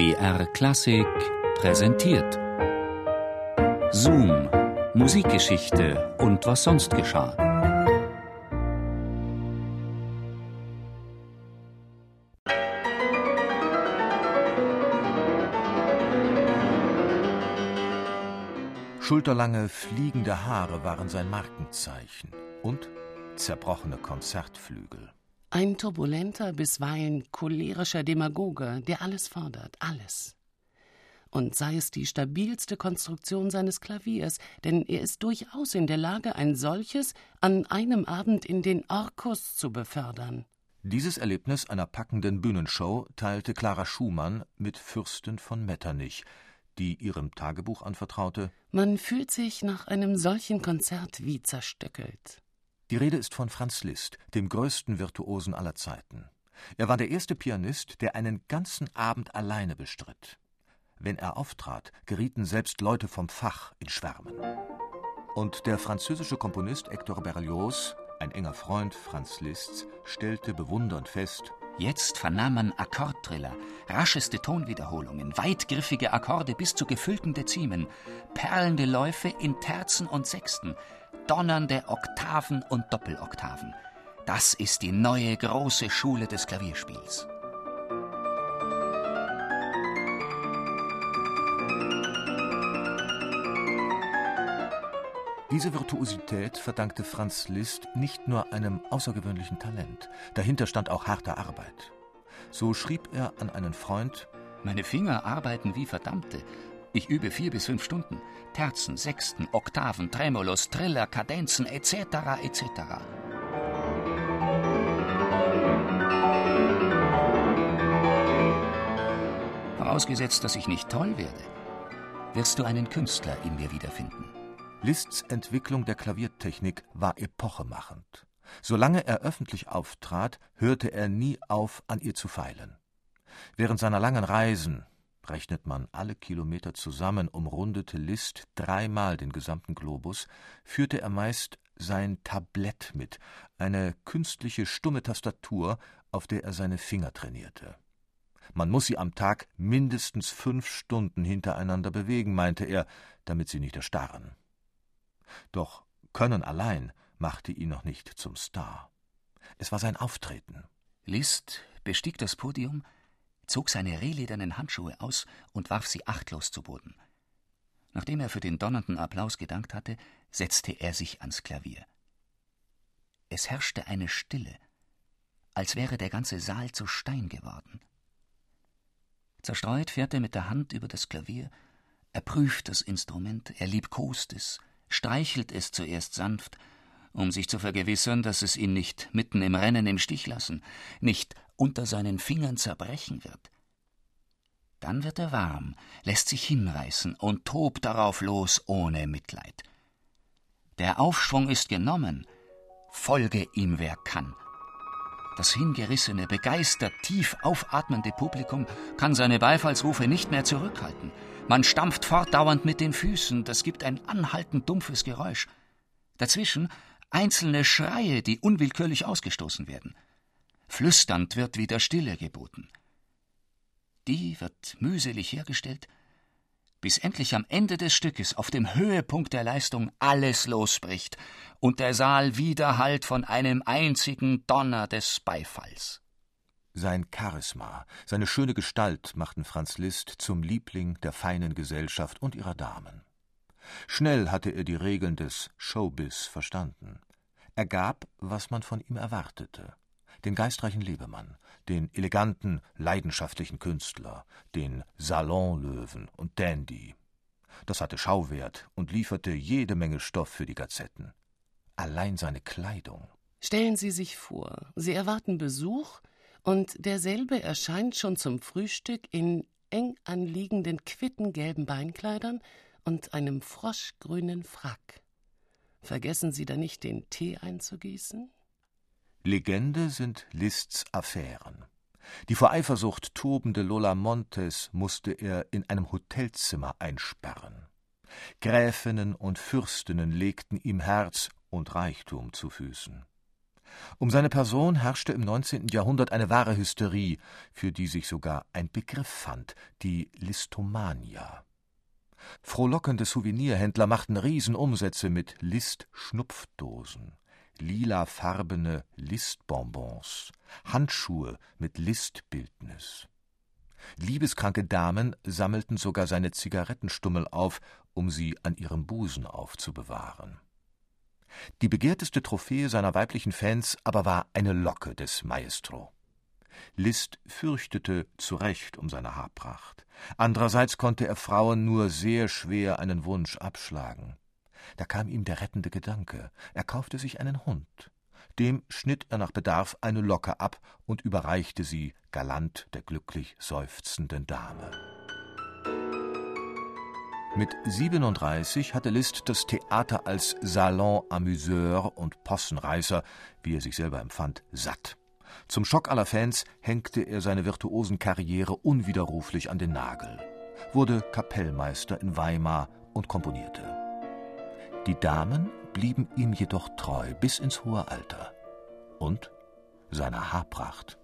BR Klassik präsentiert. Zoom, Musikgeschichte und was sonst geschah. Schulterlange, fliegende Haare waren sein Markenzeichen und zerbrochene Konzertflügel. Ein turbulenter, bisweilen cholerischer Demagoge, der alles fordert, alles. Und sei es die stabilste Konstruktion seines Klaviers, denn er ist durchaus in der Lage, ein solches an einem Abend in den Orkus zu befördern. Dieses Erlebnis einer packenden Bühnenshow teilte Clara Schumann mit Fürstin von Metternich, die ihrem Tagebuch anvertraute: Man fühlt sich nach einem solchen Konzert wie zerstückelt. Die Rede ist von Franz Liszt, dem größten Virtuosen aller Zeiten. Er war der erste Pianist, der einen ganzen Abend alleine bestritt. Wenn er auftrat, gerieten selbst Leute vom Fach in Schwärmen. Und der französische Komponist Hector Berlioz, ein enger Freund Franz Liszts, stellte bewundernd fest: Jetzt vernahm man Akkordtriller, rascheste Tonwiederholungen, weitgriffige Akkorde bis zu gefüllten Dezimen, perlende Läufe in Terzen und Sechsten, donnernde Oktaven und Doppeloktaven. Das ist die neue große Schule des Klavierspiels. Diese Virtuosität verdankte Franz Liszt nicht nur einem außergewöhnlichen Talent, dahinter stand auch harte Arbeit. So schrieb er an einen Freund Meine Finger arbeiten wie verdammte. Ich übe vier bis fünf Stunden. Terzen, Sechsten, Oktaven, Tremolos, Triller, Kadenzen etc. etc. Vorausgesetzt, dass ich nicht toll werde, wirst du einen Künstler in mir wiederfinden. Liszts Entwicklung der Klaviertechnik war epochemachend. Solange er öffentlich auftrat, hörte er nie auf, an ihr zu feilen. Während seiner langen Reisen, rechnet man alle Kilometer zusammen, umrundete Liszt dreimal den gesamten Globus, führte er meist sein Tablett mit, eine künstliche stumme Tastatur, auf der er seine Finger trainierte. Man muss sie am Tag mindestens fünf Stunden hintereinander bewegen, meinte er, damit sie nicht erstarren. Doch Können allein machte ihn noch nicht zum Star. Es war sein Auftreten. Liszt bestieg das Podium, zog seine rehledernen Handschuhe aus und warf sie achtlos zu Boden. Nachdem er für den donnernden Applaus gedankt hatte, setzte er sich ans Klavier. Es herrschte eine Stille, als wäre der ganze Saal zu Stein geworden. Zerstreut fährt er mit der Hand über das Klavier, er prüft das Instrument, er liebkost es, streichelt es zuerst sanft, um sich zu vergewissern, dass es ihn nicht mitten im Rennen im Stich lassen, nicht unter seinen Fingern zerbrechen wird. Dann wird er warm, lässt sich hinreißen und tobt darauf los ohne Mitleid. Der Aufschwung ist genommen, folge ihm wer kann. Das hingerissene, begeistert, tief aufatmende Publikum kann seine Beifallsrufe nicht mehr zurückhalten. Man stampft fortdauernd mit den Füßen, das gibt ein anhaltend dumpfes Geräusch. Dazwischen einzelne Schreie, die unwillkürlich ausgestoßen werden. Flüsternd wird wieder Stille geboten. Die wird mühselig hergestellt, bis endlich am Ende des Stückes, auf dem Höhepunkt der Leistung, alles losbricht und der Saal widerhallt von einem einzigen Donner des Beifalls. Sein Charisma, seine schöne Gestalt machten Franz Liszt zum Liebling der feinen Gesellschaft und ihrer Damen. Schnell hatte er die Regeln des Showbiz verstanden. Er gab, was man von ihm erwartete. Den geistreichen Lebemann, den eleganten, leidenschaftlichen Künstler, den Salonlöwen und Dandy. Das hatte Schauwert und lieferte jede Menge Stoff für die Gazetten. Allein seine Kleidung. Stellen Sie sich vor, Sie erwarten Besuch, und derselbe erscheint schon zum Frühstück in eng anliegenden quittengelben Beinkleidern und einem froschgrünen Frack. Vergessen Sie da nicht, den Tee einzugießen? Legende sind Liszts Affären. Die vor Eifersucht tobende Lola Montes musste er in einem Hotelzimmer einsperren. Gräfinnen und Fürstinnen legten ihm Herz und Reichtum zu Füßen. Um seine Person herrschte im 19. Jahrhundert eine wahre Hysterie, für die sich sogar ein Begriff fand, die Listomania. Frohlockende Souvenirhändler machten Riesenumsätze mit List-Schnupfdosen, lilafarbene Listbonbons, Handschuhe mit Listbildnis. Liebeskranke Damen sammelten sogar seine Zigarettenstummel auf, um sie an ihrem Busen aufzubewahren. Die begehrteste Trophäe seiner weiblichen Fans aber war eine Locke des Maestro. Liszt fürchtete zu Recht um seine Haarpracht. Andererseits konnte er Frauen nur sehr schwer einen Wunsch abschlagen. Da kam ihm der rettende Gedanke. Er kaufte sich einen Hund. Dem schnitt er nach Bedarf eine Locke ab und überreichte sie galant der glücklich seufzenden Dame. Mit 37 hatte Liszt das Theater als Salon Amuseur und Possenreißer, wie er sich selber empfand, satt. Zum Schock aller Fans hängte er seine Virtuosenkarriere unwiderruflich an den Nagel, wurde Kapellmeister in Weimar und komponierte. Die Damen blieben ihm jedoch treu bis ins hohe Alter und seiner Haarpracht.